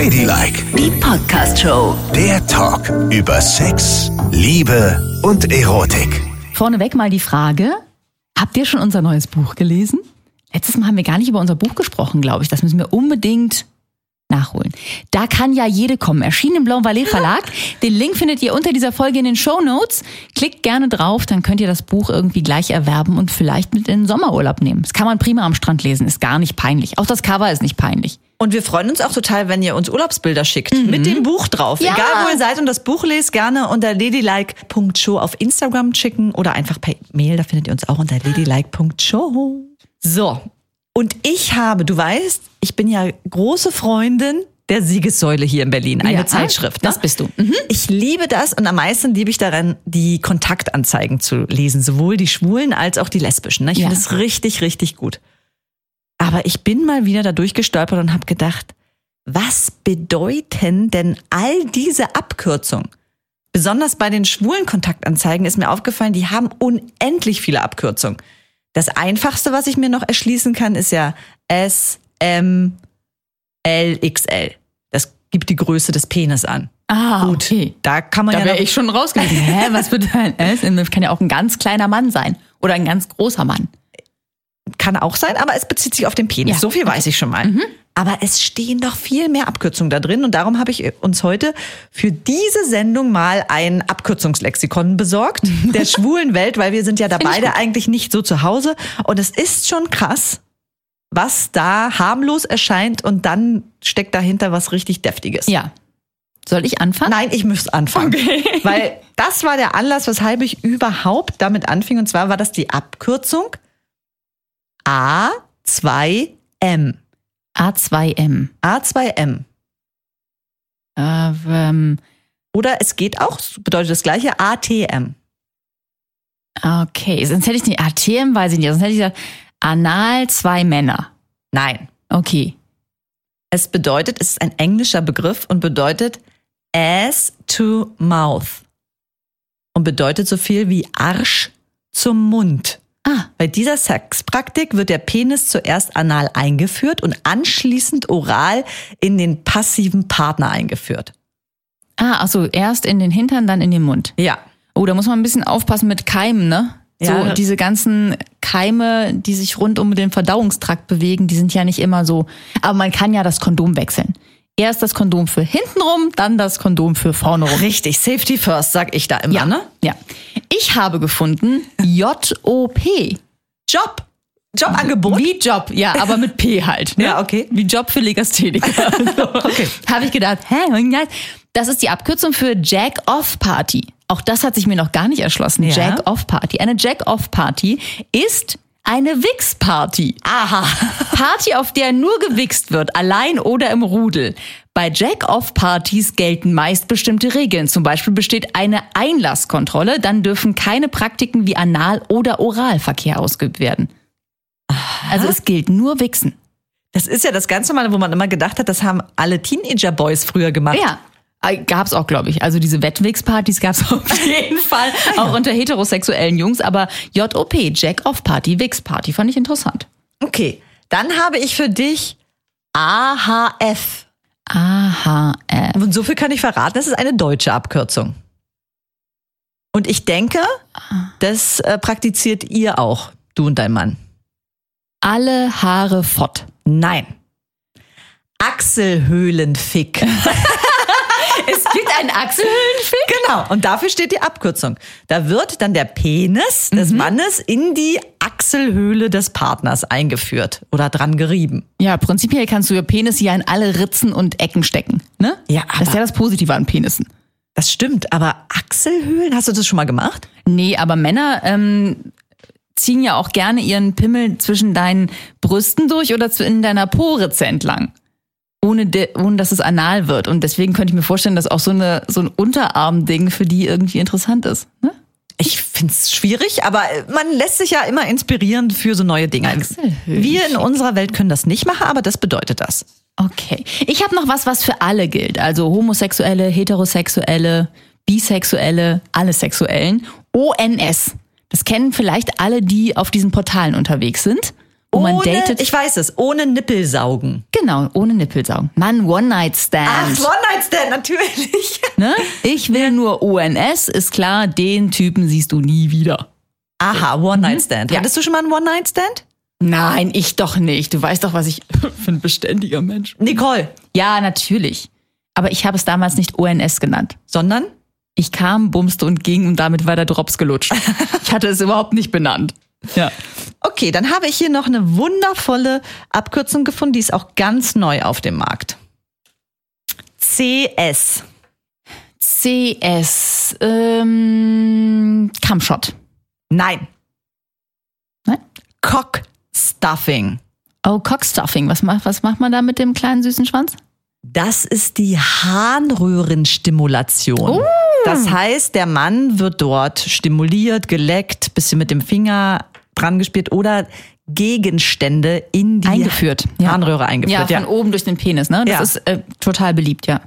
Ladylike, Die Podcast-Show. der Talk über Sex, Liebe und Erotik. Vorneweg mal die Frage, habt ihr schon unser neues Buch gelesen? Letztes Mal haben wir gar nicht über unser Buch gesprochen, glaube ich. Das müssen wir unbedingt nachholen. Da kann ja jede kommen. Erschienen im Blanc Valais Verlag. Den Link findet ihr unter dieser Folge in den Show Notes. Klickt gerne drauf, dann könnt ihr das Buch irgendwie gleich erwerben und vielleicht mit in den Sommerurlaub nehmen. Das kann man prima am Strand lesen, ist gar nicht peinlich. Auch das Cover ist nicht peinlich. Und wir freuen uns auch total, wenn ihr uns Urlaubsbilder schickt. Mit dem Buch drauf. Ja. Egal wo ihr seid und das Buch lest, gerne unter ladylike.show auf Instagram schicken oder einfach per Mail. Da findet ihr uns auch unter ladylike.show. So. Und ich habe, du weißt, ich bin ja große Freundin der Siegessäule hier in Berlin, eine Ja, Zeitschrift. Ne? Das bist du. Mhm. Ich liebe das und am meisten liebe ich daran, die Kontaktanzeigen zu lesen, sowohl die schwulen als auch die lesbischen. ne? Ich Ja. finde es richtig, richtig gut. Aber ich bin mal wieder da durchgestolpert und habe gedacht, was bedeuten denn all diese Abkürzungen? Besonders bei den schwulen Kontaktanzeigen ist mir aufgefallen, die haben unendlich viele Abkürzungen. Das einfachste, was ich mir noch erschließen kann, ist ja S, M, L, XL. Das gibt die Größe des Penis an. Ah, okay. Da kann man Da ja wäre noch- ich schon raus gewesen. Hä, was bedeutet S? Das kann ja auch ein ganz kleiner Mann sein. Oder ein ganz großer Mann. Kann auch sein, aber es bezieht sich auf den Penis. Ja, Mhm. So viel weiß ich schon mal. Aber es stehen doch viel mehr Abkürzungen da drin und darum habe ich uns heute für diese Sendung mal ein Abkürzungslexikon besorgt der schwulen Welt, weil wir sind ja da Finde ich beide eigentlich nicht so zu Hause und es ist schon krass, was da harmlos erscheint und dann steckt dahinter was richtig deftiges. Ja. Soll ich anfangen? Nein, ich muss anfangen. Weil das war der Anlass, weshalb ich überhaupt damit anfing. Und zwar war das die Abkürzung A2M. A2M. A2M. Äh, ähm, Oder es geht auch, bedeutet das gleiche, ATM. okay, sonst hätte ich nicht. ATM weiß ich nicht. Sonst hätte ich gesagt, Anal zwei Männer. Nein. Okay. Es bedeutet, es ist ein englischer Begriff und bedeutet ass to mouth. Und bedeutet so viel wie Arsch zum Mund. Ah, Bei dieser Sexpraktik wird der Penis zuerst anal eingeführt und anschließend oral in den passiven Partner eingeführt. ah, also erst in den Hintern, dann in den Mund. Ja. Oh, da muss man ein bisschen aufpassen mit Keimen, ne? Ja. So diese ganzen Keime, die sich rund um den Verdauungstrakt bewegen, die sind ja nicht immer so. Aber man kann ja das Kondom wechseln. Erst das Kondom für hintenrum, dann das Kondom für vorne rum. Richtig, Safety first, sag ich da immer, Ja, ne? ja. Ich habe gefunden JOP. Job. Jobangebot. Wie Job, ja, aber mit P halt. Ne? Ja, okay. Wie Job für Legastheniker. So. Okay. Habe ich gedacht, hä, das ist die Abkürzung für Jack-Off-Party. Auch das hat sich mir noch gar nicht erschlossen. Ja. Jack-Off-Party. Eine Jack-Off-Party ist eine Wix-Party. Aha. Party, auf der nur gewichst wird, allein oder im Rudel. Bei Jack-Off-Partys gelten meist bestimmte Regeln. Zum Beispiel besteht eine Einlasskontrolle, dann dürfen keine Praktiken wie Anal- oder Oralverkehr ausgeübt werden. Also es gilt nur Wichsen. Das ist ja das ganz normale, wo man immer gedacht hat, das haben alle Teenager-Boys früher gemacht. Ja. Äh, Gab's auch, glaube ich. Also diese Wettwix-Partys gab's auf jeden Fall, auch unter heterosexuellen Jungs. Aber JOP, Jack-Off-Party, Wix-Party, fand ich interessant. Okay, dann habe ich für dich AHF. AHF. Und so viel kann ich verraten, das ist eine deutsche Abkürzung. Und ich denke, das äh, praktiziert ihr auch, du und dein Mann. Alle Haare fort. Nein. Achselhöhlenfick. Es gibt einen Achselhöhlenfick? genau, und dafür steht die Abkürzung. Da wird dann der Penis des Mannes in die Achselhöhle des Partners eingeführt oder dran gerieben. Ja, prinzipiell kannst du ihr Penis ja in alle Ritzen und Ecken stecken. Ne? Ja, Das ist aber- ja das Positive an Penissen. Das stimmt, aber Achselhöhlen, hast du das schon mal gemacht? Nee, aber Männer ähm, ziehen ja auch gerne ihren Pimmel zwischen deinen Brüsten durch oder in deiner Po-Ritze entlang. Ohne, de, ohne dass es anal wird. Und deswegen könnte ich mir vorstellen, dass auch so, eine, so ein Unterarm-Ding für die irgendwie interessant ist. Ne? Ich find's schwierig, aber man lässt sich ja immer inspirieren für so neue Dinge. Wir in unserer Welt können das nicht machen, aber das bedeutet das. Okay. Ich habe noch was, was für alle gilt. Also Homosexuelle, Heterosexuelle, Bisexuelle, alle Sexuellen. ONS. Das kennen vielleicht alle, die auf diesen Portalen unterwegs sind, wo man datet. ich weiß es, ohne Nippelsaugen. genau, ohne Nippelsaugen. Mann, One-Night-Stand. One-Night-Stand, natürlich. Ne? Ich will nur ONS, ist klar, den Typen siehst du nie wieder. Aha, One-Night-Stand. Ja. Hattest du schon mal einen One-Night-Stand? Nein, ich doch nicht. Du weißt doch, was ich für ein beständiger Mensch bin. Nicole. Ja, natürlich. Aber ich habe es damals nicht ONS genannt. Sondern? Ich kam, bumste und ging und damit war der Drops gelutscht. Ich hatte es überhaupt nicht benannt. Ja. Okay, dann habe ich hier noch eine wundervolle Abkürzung gefunden, die ist auch ganz neu auf dem Markt. CS. CS, ähm, Camshot. Nein. Nein? Cock Stuffing. Oh, Cockstuffing. Was macht, was macht man da mit dem kleinen süßen Schwanz? Das ist die Harnröhrenstimulation. Das heißt, der Mann wird dort stimuliert, geleckt, bisschen mit dem Finger dran gespielt oder Gegenstände in die Eingeführt, ja. Harnröhre eingeführt. Ja, von oben durch den Penis, ne? Das Ja. ist äh, total beliebt, ja.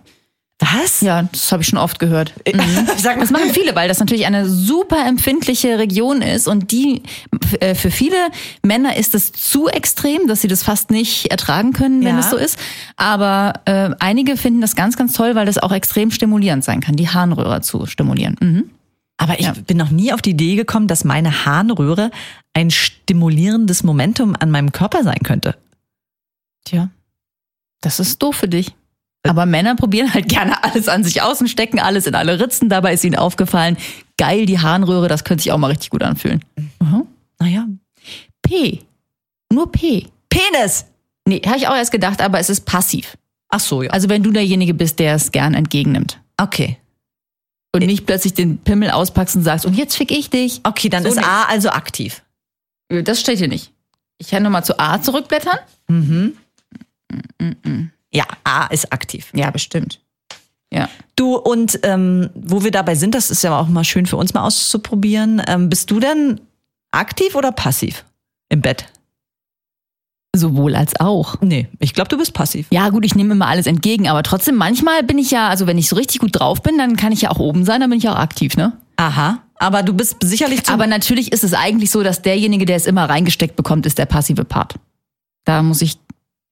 Was? Ja, das habe ich schon oft gehört. Sag mal. Das machen viele, weil das natürlich eine super empfindliche Region ist und die äh, für viele Männer ist es zu extrem, dass sie das fast nicht ertragen können, wenn Ja. es so ist. Aber äh, einige finden das ganz, ganz toll, weil das auch extrem stimulierend sein kann, die Harnröhre zu stimulieren. Mhm. Aber ich Ja. bin noch nie auf die Idee gekommen, dass meine Harnröhre ein stimulierendes Momentum an meinem Körper sein könnte. Tja, das ist doof für dich. Aber Männer probieren halt gerne alles an sich aus und stecken alles in alle Ritzen. Dabei ist ihnen aufgefallen, geil, die Harnröhre, das könnte sich auch mal richtig gut anfühlen. Mhm. Naja. P. Nur P. Penis! Nee, habe ich auch erst gedacht, aber es ist passiv. Ach so, ja. Also wenn du derjenige bist, der es gern entgegennimmt. Okay. Und nicht plötzlich den Pimmel auspackst und sagst, und jetzt fick ich dich. Okay, dann So ist nicht. A also aktiv. Das steht hier nicht. Ich kann nochmal zu A zurückblättern. Ja, A ist aktiv. Ja, bestimmt. Ja. Du, und ähm, wo wir dabei sind, das ist ja auch mal schön für uns mal auszuprobieren. Ähm, bist du denn aktiv oder passiv im Bett? Sowohl als auch. Nee, ich glaube, du bist passiv. Ja, gut, ich nehme immer alles entgegen, aber trotzdem, manchmal bin ich ja, also wenn ich so richtig gut drauf bin, dann kann ich ja auch oben sein, dann bin ich auch aktiv, ne? Aha. Aber du bist sicherlich zu Aber natürlich ist es eigentlich so, dass derjenige, der es immer reingesteckt bekommt, ist der passive Part. Da muss ich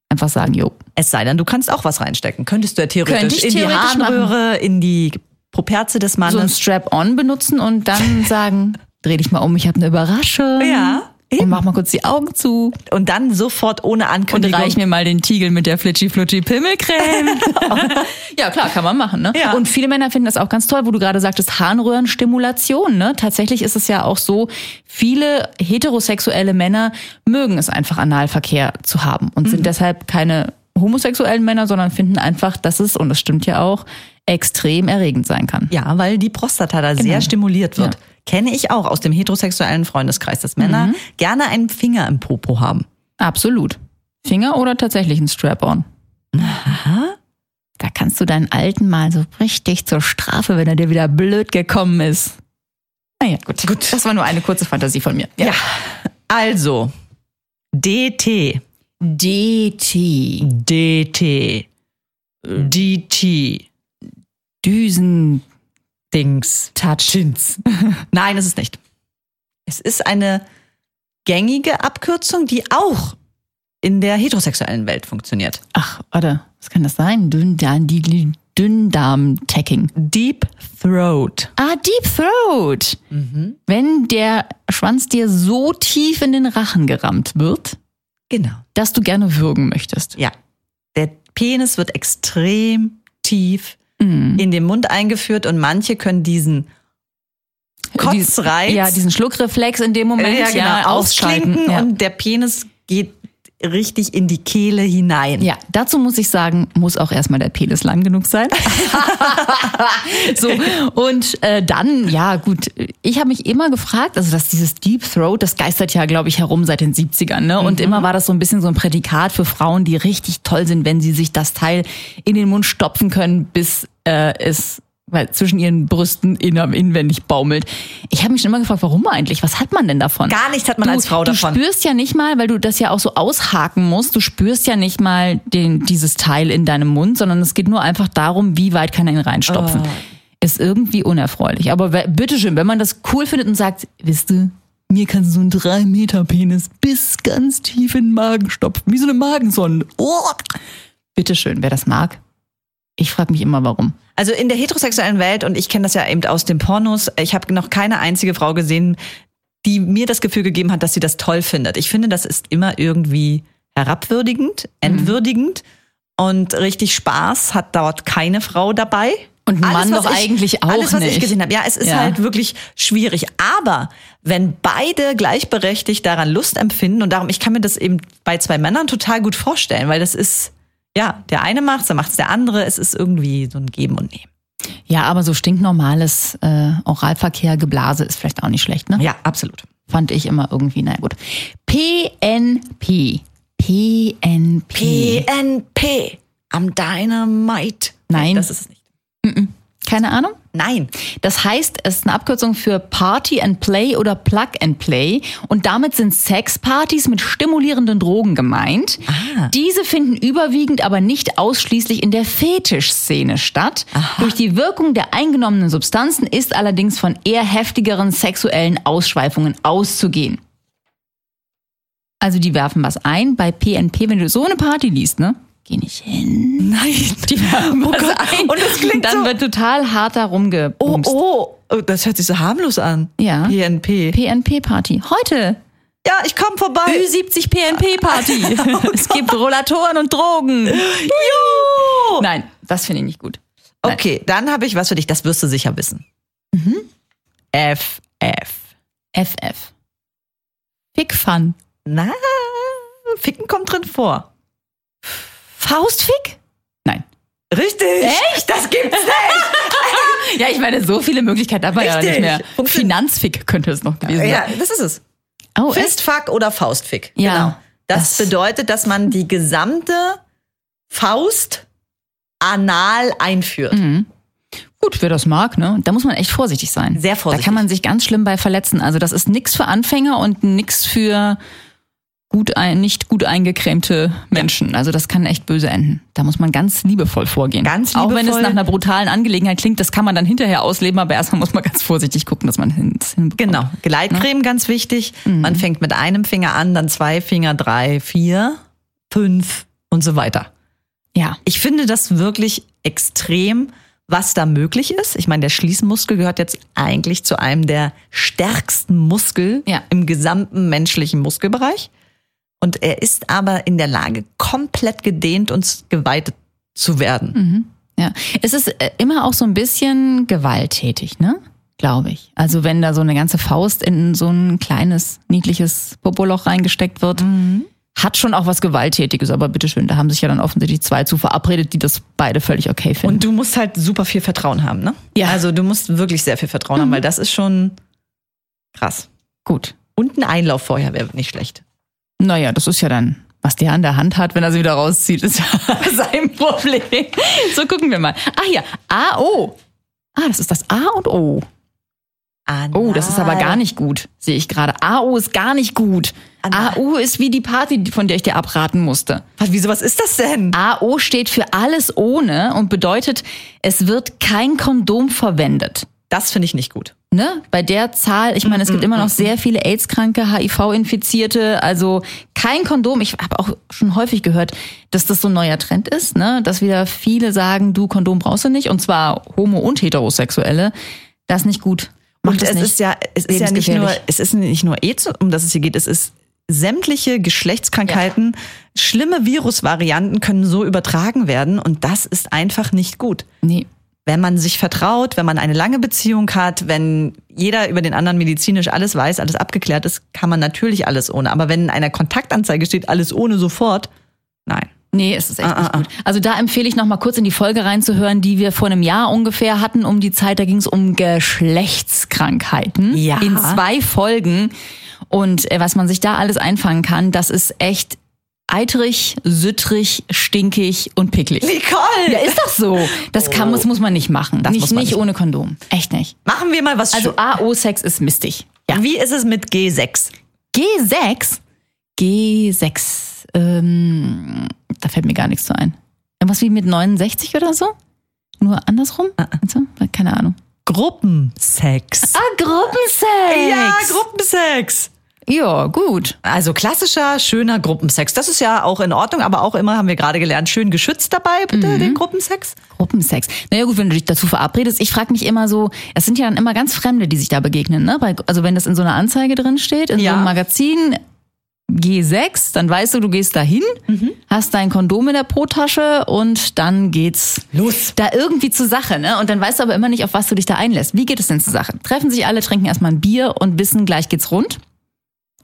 einfach sagen, jo. Es sei denn, du kannst auch was reinstecken. Könntest du ja theoretisch Könnte ich in theoretisch die Harnröhre, in die Properze des So ein Mannes. Strap-on benutzen und dann sagen, dreh dich mal um, ich habe eine Überraschung. Ja, Und eben. mach mal kurz die Augen zu. und dann sofort ohne Und Ankündigung. reich mir mal den Tiegel mit der Flitschi-Flutschi-Pimmelcreme. ja, klar, kann man machen, ne? Ja. Und viele Männer finden das auch ganz toll, wo du gerade sagtest, Harnröhrenstimulation, ne? Tatsächlich ist es ja auch so, viele heterosexuelle Männer mögen es einfach, Analverkehr zu haben und sind deshalb keine homosexuellen Männer, sondern finden einfach, dass es, und das stimmt ja auch, extrem erregend sein kann. Ja, weil die Prostata da sehr stimuliert wird. Ja. Kenne ich auch aus dem heterosexuellen Freundeskreis, dass Männer gerne einen Finger im Popo haben. Absolut. Finger oder tatsächlich ein Strap-on? Da kannst du deinen Alten mal so richtig zur Strafe, wenn er dir wieder blöd gekommen ist. Naja, gut. gut. Das war nur eine kurze Fantasie von mir. Ja. Also, DT. DT. DT. DT. Düsen. Dings. Touchins. Nein, es ist nicht. Es ist eine gängige Abkürzung, die auch in der heterosexuellen Welt funktioniert. Ach, warte. Was kann das sein? Dünndarm, Dünndarm-Tacking. Deep Throat. Ah, Deep Throat. Wenn der Schwanz dir so tief in den Rachen gerammt wird, Genau. dass du gerne würgen möchtest. Ja. Der Penis wird extrem tief Mhm. in den Mund eingeführt und manche können diesen Kotzreiz Ja, diesen Schluckreflex in dem Moment ja, genau, ausschalten. ausklinken Ja. und der Penis geht richtig in die Kehle hinein. Ja, dazu muss ich sagen, muss auch erstmal der Penis lang genug sein. so, und äh, dann, ja gut, ich habe mich immer gefragt, also dass dieses Deep Throat, das geistert ja, glaube ich, herum seit den 70ern. Ne? Und immer war das so ein bisschen so ein Prädikat für Frauen, die richtig toll sind, wenn sie sich das Teil in den Mund stopfen können, bis äh, es weil zwischen ihren Brüsten in, inwendig baumelt. Ich habe mich schon immer gefragt, warum eigentlich? Was hat man denn davon? Gar nichts hat man du, als Frau du davon. Du spürst ja nicht mal, weil du das ja auch so aushaken musst, du spürst ja nicht mal den, dieses Teil in deinem Mund, sondern es geht nur einfach darum, wie weit kann er ihn reinstopfen. Oh. Ist irgendwie unerfreulich. Aber bitteschön, wenn man das cool findet und sagt, wisst du, Mir kannst du so einen 3 Meter Penis bis ganz tief in den Magen stopfen, wie so eine Magensonde. Oh. Bitteschön, wer das mag. Ich frage mich immer, warum. Also in der heterosexuellen Welt, und ich kenne das ja eben aus den Pornos, ich habe noch keine einzige Frau gesehen, die mir das Gefühl gegeben hat, dass sie das toll findet. Ich finde, das ist immer irgendwie herabwürdigend, entwürdigend und richtig Spaß hat dort keine Frau dabei. Und Alles, Mann doch ich- eigentlich auch Alles, was ich nicht. gesehen habe. Ja, es ist Ja. halt wirklich schwierig. Aber wenn beide gleichberechtigt daran Lust empfinden, und darum, ich kann mir das eben bei zwei Männern total gut vorstellen, weil das ist, ja, der eine macht's, dann macht's der andere. Es ist irgendwie so ein Geben und Nehmen. Ja, aber so stinknormales äh, Oralverkehr, Geblase ist vielleicht auch nicht schlecht, ne? Ja, absolut. Fand ich immer irgendwie, na gut. PNP. PNP. PNP. Am Dynamite. Nein. Das ist es nicht. Keine Ahnung? Nein. Das heißt, es ist eine Abkürzung für Party and Play oder Plug and Play. Und damit sind Sexpartys mit stimulierenden Drogen gemeint. Ah. Diese finden überwiegend aber nicht ausschließlich in der Fetischszene statt. Durch die Wirkung der eingenommenen Substanzen ist allerdings von eher heftigeren sexuellen Ausschweifungen auszugehen. Also die werfen was ein. Bei PNP, wenn du so eine Party liest, ne? Geh nicht hin. Nein. Die werfen was Gott. ein. Und das klingt Dann so- wird total hart da Oh, rumgebumst. oh, oh, das hört sich so harmlos an. Ja. PNP. PNP-Party. Heute. Ja, ich komm vorbei. Ü70 PNP-Party. es gibt Rollatoren und Drogen. Jo! Nein, das finde ich nicht gut. Nein. Okay, dann habe ich was für dich, das wirst du sicher wissen. Mhm. FF. FF. Fick Fun. Na, Ficken kommt drin vor. Faustfick? Nein. Richtig. Echt? Das gibt's nicht. Ja, ich meine, so viele Möglichkeiten man ja nicht mehr. Funktio- Finanzfick könnte es noch gewesen ja, sein. das ist es. Oh? Fistfuck oder Faustfick. Ja. Genau. Das, Das- bedeutet, dass man die gesamte Faust anal einführt. Mhm. Gut, wer das mag, ne? Da muss man echt vorsichtig sein. Sehr vorsichtig. Da kann man sich ganz schlimm bei verletzen. Also das ist nix für Anfänger und nix für gut ein, nicht gut eingecremte Menschen. Also das kann echt böse enden. Da muss man ganz liebevoll vorgehen. Ganz Auch wenn es liebevoll. nach einer brutalen Angelegenheit klingt, das kann man dann hinterher ausleben, aber erstmal muss man ganz vorsichtig gucken, dass man es hinbekommt. Genau. Gleitcreme ganz wichtig. Mhm. Man fängt mit einem Finger an, dann zwei Finger, drei, vier, fünf und so weiter. Ja. Ich finde das wirklich extrem, was da möglich ist. Ich meine, der Schließmuskel gehört jetzt eigentlich zu einem der stärksten Muskel Ja. im gesamten menschlichen Muskelbereich. Und er ist aber in der Lage, komplett gedehnt und geweitet zu werden. Ja, es ist äh, immer auch so ein bisschen gewalttätig, ne? Glaube ich. Also wenn da so eine ganze Faust in so ein kleines, niedliches Popoloch reingesteckt wird, hat schon auch was Gewalttätiges. Aber bitteschön, da haben sich ja dann offensichtlich zwei zu verabredet, die das beide völlig okay finden. Und du musst halt super viel Vertrauen haben, ne? Ja. Also du musst wirklich sehr viel Vertrauen haben, weil das ist schon krass. gut. Und ein Einlauf vorher wäre nicht schlecht. Naja, das ist ja dann, was der an der Hand hat, wenn er sie wieder rauszieht, ist ja sein Problem. So gucken wir mal. Ah hier, A-O. Ah, das ist das A und O. Oh, das ist aber gar nicht gut, sehe ich gerade. AO ist gar nicht gut. Anal. AU ist wie die Party, von der ich dir abraten musste. Was, wieso, was ist das denn? AO steht für alles ohne und bedeutet, es wird kein Kondom verwendet. Das finde ich nicht gut. Ne? Bei der Zahl, ich meine, es gibt immer noch sehr viele AIDS-Kranke, HIV-Infizierte, also kein Kondom. Ich habe auch schon häufig gehört, dass das so ein neuer Trend ist, ne? dass wieder viele sagen, du Kondom brauchst du nicht, und zwar Homo- und Heterosexuelle. Das ist nicht gut. Macht es nicht. ist ja, es ist ja nicht nur, es ist nicht nur AIDS, um das es hier geht, es ist sämtliche Geschlechtskrankheiten, schlimme Virusvarianten können so übertragen werden und das ist einfach nicht gut. Nee. Wenn man sich vertraut, wenn man eine lange Beziehung hat, wenn jeder über den anderen medizinisch alles weiß, alles abgeklärt ist, kann man natürlich alles ohne. Aber wenn in einer Kontaktanzeige steht, alles ohne sofort, nein. Nee, es ist echt Ah, nicht ah, gut. Also da empfehle ich noch mal kurz in die Folge reinzuhören, die wir vor einem Jahr ungefähr hatten um die Zeit. Da ging es um Geschlechtskrankheiten Ja. in zwei Folgen. Und äh, was man sich da alles einfangen kann, das ist echt eitrig, süttrig, stinkig und picklig. Nicole! Ja, ist doch so. Das kann, muss, muss man nicht machen. Das nicht, muss man nicht nicht. ohne Kondom. Echt nicht. Machen wir mal was Also AO-Sex ist mistig. Ja. Wie ist es mit G6? G6? G6. Ähm, da fällt mir gar nichts zu ein. Irgendwas wie mit 69 oder so? Nur andersrum? Ah, Also, keine Ahnung. Gruppensex. Ah, Gruppensex. Ja, Gruppensex. Ja, gut. Also klassischer, schöner Gruppensex. Das ist ja auch in Ordnung, aber auch immer haben wir gerade gelernt, schön geschützt dabei, bitte, den Gruppensex. Gruppensex. Naja gut, wenn du dich dazu verabredest, ich frage mich immer so, es sind ja dann immer ganz Fremde, die sich da begegnen, ne? Also wenn das in so einer Anzeige drin steht, in Ja. so einem Magazin, G6, dann weißt du, du gehst dahin, hast dein Kondom in der Po-Tasche und dann geht's Los. da irgendwie zur Sache, ne? Und dann weißt du aber immer nicht, auf was du dich da einlässt. Wie geht es denn zur Sache? Treffen sich alle, trinken erstmal ein Bier und wissen, gleich geht's rund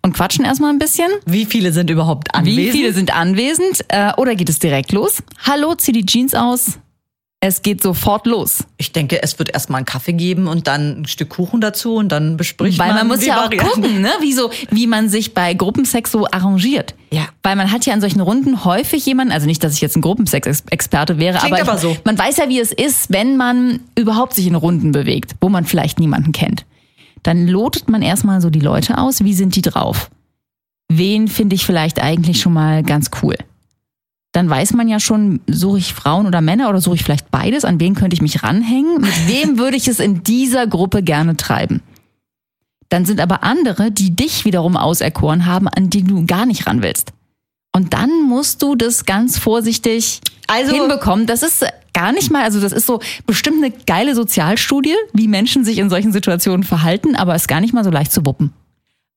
und quatschen erstmal ein bisschen. Wie viele sind überhaupt anwesend? Wie viele sind anwesend? Äh, oder geht es direkt los? Hallo, zieh die Jeans aus. Es geht sofort los. Ich denke, es wird erstmal einen Kaffee geben und dann ein Stück Kuchen dazu und dann bespricht Weil man man muss ja auch Varianten. gucken, ne? wie, so, wie man sich bei Gruppensex so arrangiert. Ja. Weil man hat ja in solchen Runden häufig jemanden, also nicht, dass ich jetzt ein Gruppensex-Experte wäre, Klingt aber, ich, aber so. man weiß ja, wie es ist, wenn man überhaupt sich in Runden bewegt, wo man vielleicht niemanden kennt. Dann lotet man erstmal so die Leute aus, wie sind die drauf? Wen finde ich vielleicht eigentlich schon mal ganz cool? Dann weiß man ja schon, suche ich Frauen oder Männer oder suche ich vielleicht beides? An wen könnte ich mich ranhängen? Mit wem würde ich es in dieser Gruppe gerne treiben? Dann sind aber andere, die dich wiederum auserkoren haben, an die du gar nicht ran willst. Und dann musst du das ganz vorsichtig Also- hinbekommen. Das ist gar nicht mal, also das ist so bestimmt eine geile Sozialstudie, wie Menschen sich in solchen Situationen verhalten, aber ist gar nicht mal so leicht zu wuppen.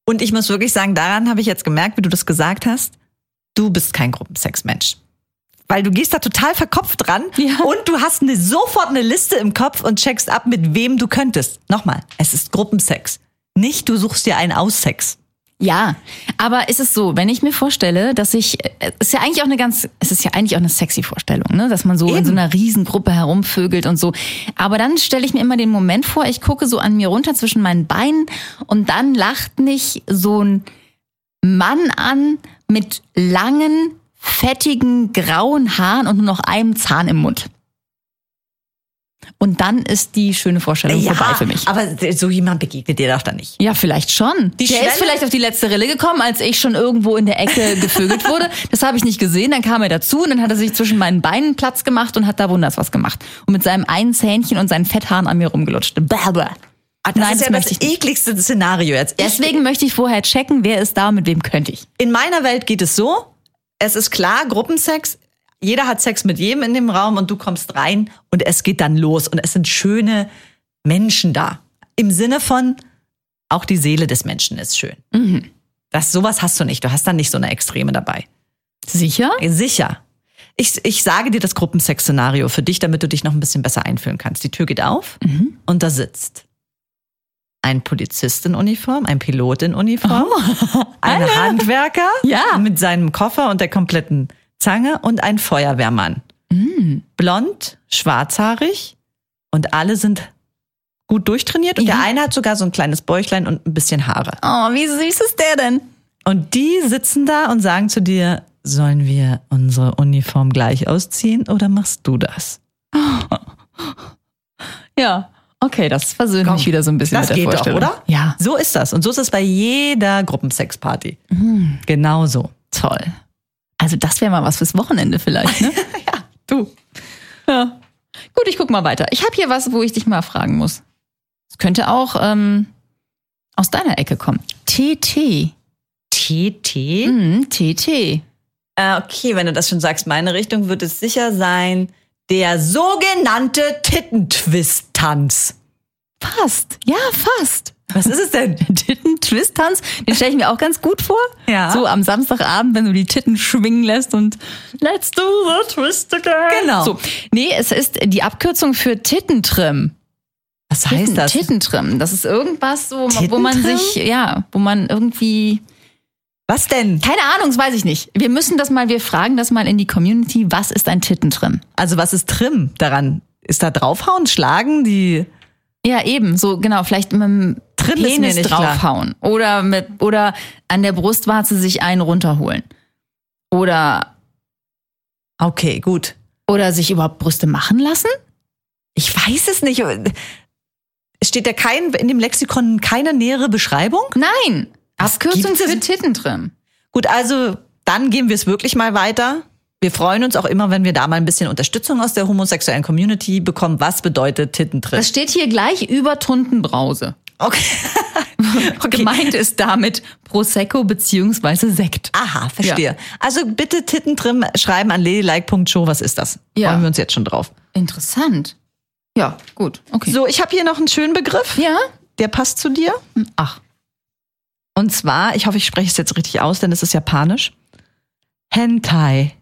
Und ich muss wirklich sagen, daran habe ich jetzt gemerkt, wie du das gesagt hast, du bist kein Gruppensexmensch. Weil du gehst da total verkopft dran Ja. und du hast eine, sofort eine Liste im Kopf und checkst ab, mit wem du könntest. Nochmal, es ist Gruppensex. Nicht, du suchst dir einen Aussex. Ja, aber ist es so, wenn ich mir vorstelle, dass ich, äh, ist ja eigentlich auch eine ganz, es ist ja eigentlich auch eine sexy Vorstellung, ne? dass man so in Eben. so einer Riesengruppe herumvögelt und so. Aber dann stelle ich mir immer den Moment vor, ich gucke so an mir runter zwischen meinen Beinen und dann lacht mich so ein Mann an mit langen, fettigen, grauen Haaren und nur noch einem Zahn im Mund. Und dann ist die schöne Vorstellung vorbei für mich. aber so jemand begegnet dir doch da nicht. Ja, vielleicht schon. Die der Schwelle- ist vielleicht auf die letzte Rille gekommen, als ich schon irgendwo in der Ecke gevögelt wurde. Das habe ich nicht gesehen. Dann kam er dazu und dann hat er sich zwischen meinen Beinen Platz gemacht und hat da wunders was gemacht. Und mit seinem einen Zähnchen und seinen Fetthaaren an mir rumgelutscht. Bäh. Ah, Das Nein, ist das ja möchte das ich ekligste Szenario jetzt. Ich- Deswegen möchte ich vorher checken, wer ist da und mit wem könnte ich. In meiner Welt geht es so, es ist klar, Gruppensex, jeder hat Sex mit jedem in dem Raum und du kommst rein und es geht dann los und es sind schöne Menschen da. Im Sinne von, auch die Seele des Menschen ist schön. Das, sowas hast du nicht. Du hast dann nicht so eine Extreme dabei. Sicher? Sicher. Ich, ich sage dir das Gruppensex-Szenario für dich, damit du dich noch ein bisschen besser einfühlen kannst. Die Tür geht auf und da sitzt ein Polizist in Uniform, ein Pilot in Uniform, ein Handwerker Ja. mit seinem Koffer und der kompletten Zange und ein Feuerwehrmann. Blond, schwarzhaarig und alle sind gut durchtrainiert und der Ja. eine hat sogar so ein kleines Bäuchlein und ein bisschen Haare. Oh, wie süß ist der denn? Und die sitzen da und sagen zu dir, sollen wir unsere Uniform gleich ausziehen oder machst du das? Ja. Okay, das versöhnt Komm, mich wieder so ein bisschen das mit der geht doch, Vorstellung. oder? Ja. So ist das. Und so ist es bei jeder Gruppensexparty. Genau so. Toll. Also das wäre mal was fürs Wochenende vielleicht, ne? Ja, du. Ja. Gut, ich guck mal weiter. Ich habe hier was, wo ich dich mal fragen muss. Es könnte auch ähm, aus deiner Ecke kommen. TT. TT? Mhm, TT. Äh, okay, wenn du das schon sagst, meine Richtung wird es sicher sein, der sogenannte Tittentwist-Tanz. Fast. Ja, fast. Was ist es denn? Titten-Twist-Tanz, den stelle ich mir auch ganz gut vor. Ja. So am Samstagabend, wenn du die Titten schwingen lässt und Let's do the twist again. Genau. So. Nee, es ist die Abkürzung für Tittentrim. Was Titten, heißt das? Tittentrim. Das ist irgendwas, so, wo man sich, ja, wo man irgendwie Was denn? Keine Ahnung, das weiß ich nicht. Wir müssen das mal, wir fragen das mal in die Community. Was ist ein Tittentrim? Also was ist Trim daran? Ist da draufhauen, schlagen, die... Ja, eben, so genau, vielleicht mit dem mir Penis nicht klar. draufhauen oder mit oder an der Brustwarze sich einen runterholen. Oder Okay, gut. oder sich überhaupt Brüste machen lassen? Ich weiß es nicht. Steht da kein, in dem Lexikon keine nähere Beschreibung? Nein. Abkürzung für Tittentrim. Gut, also dann gehen wir es wirklich mal weiter. Wir freuen uns auch immer, wenn wir da mal ein bisschen Unterstützung aus der homosexuellen Community bekommen. Was bedeutet Tittentritt? Das steht hier gleich über Tuntenbrause. Okay. okay. Gemeint ist damit Prosecco beziehungsweise Sekt. Aha, verstehe. Also bitte Tittentrim schreiben an ladylike.show. Was ist das? Ja. Freuen wir uns jetzt schon drauf. Interessant. Ja, gut. Okay. So, ich habe hier noch einen schönen Begriff. Ja? Der passt zu dir. Ach. Und zwar, ich hoffe, ich spreche es jetzt richtig aus, denn es ist japanisch. Hentai.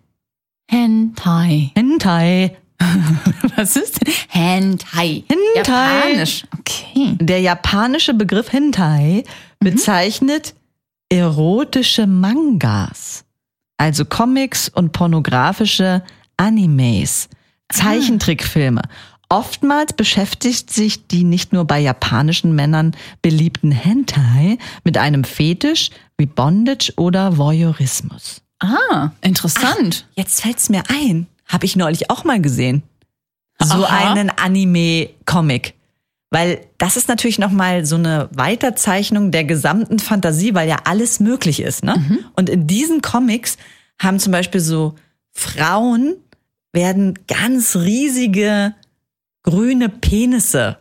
Hentai. Hentai. Was ist denn? Hentai. Hentai. Japanisch. Okay. Der japanische Begriff Hentai bezeichnet erotische Mangas, also Comics und pornografische Animes, Zeichentrickfilme. Oftmals beschäftigt sich die nicht nur bei japanischen Männern beliebten Hentai mit einem Fetisch wie Bondage oder Voyeurismus. Ah, interessant. Jetzt fällt's mir ein, habe ich neulich auch mal gesehen. So Aha. einen Anime-Comic. Weil das ist natürlich nochmal so eine Weiterzeichnung der gesamten Fantasie, weil ja alles möglich ist. Ne? Und in diesen Comics haben zum Beispiel so Frauen werden ganz riesige grüne Penisse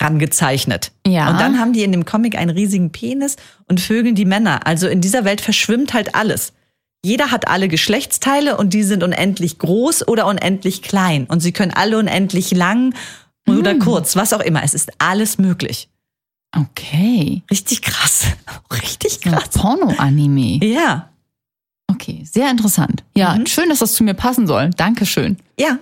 rangezeichnet. Ja. Und dann haben die in dem Comic einen riesigen Penis und vögeln die Männer. Also in dieser Welt verschwimmt halt alles. Jeder hat alle Geschlechtsteile und die sind unendlich groß oder unendlich klein. Und sie können alle unendlich lang oder kurz, was auch immer. Es ist alles möglich. Okay. Richtig krass. Richtig krass. Porno-Anime. Ja. Okay, sehr interessant. Ja, schön, dass das zu mir passen soll. Dankeschön. Ja.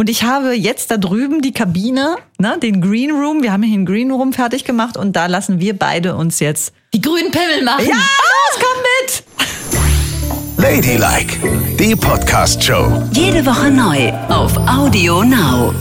Und ich habe jetzt da drüben die Kabine, ne, den Green Room. Wir haben hier einen Green Room fertig gemacht und da lassen wir beide uns jetzt. Die grünen Pimmel machen. Ja, los, komm mit! Ladylike, die Podcast-Show. Jede Woche neu auf Audio Now.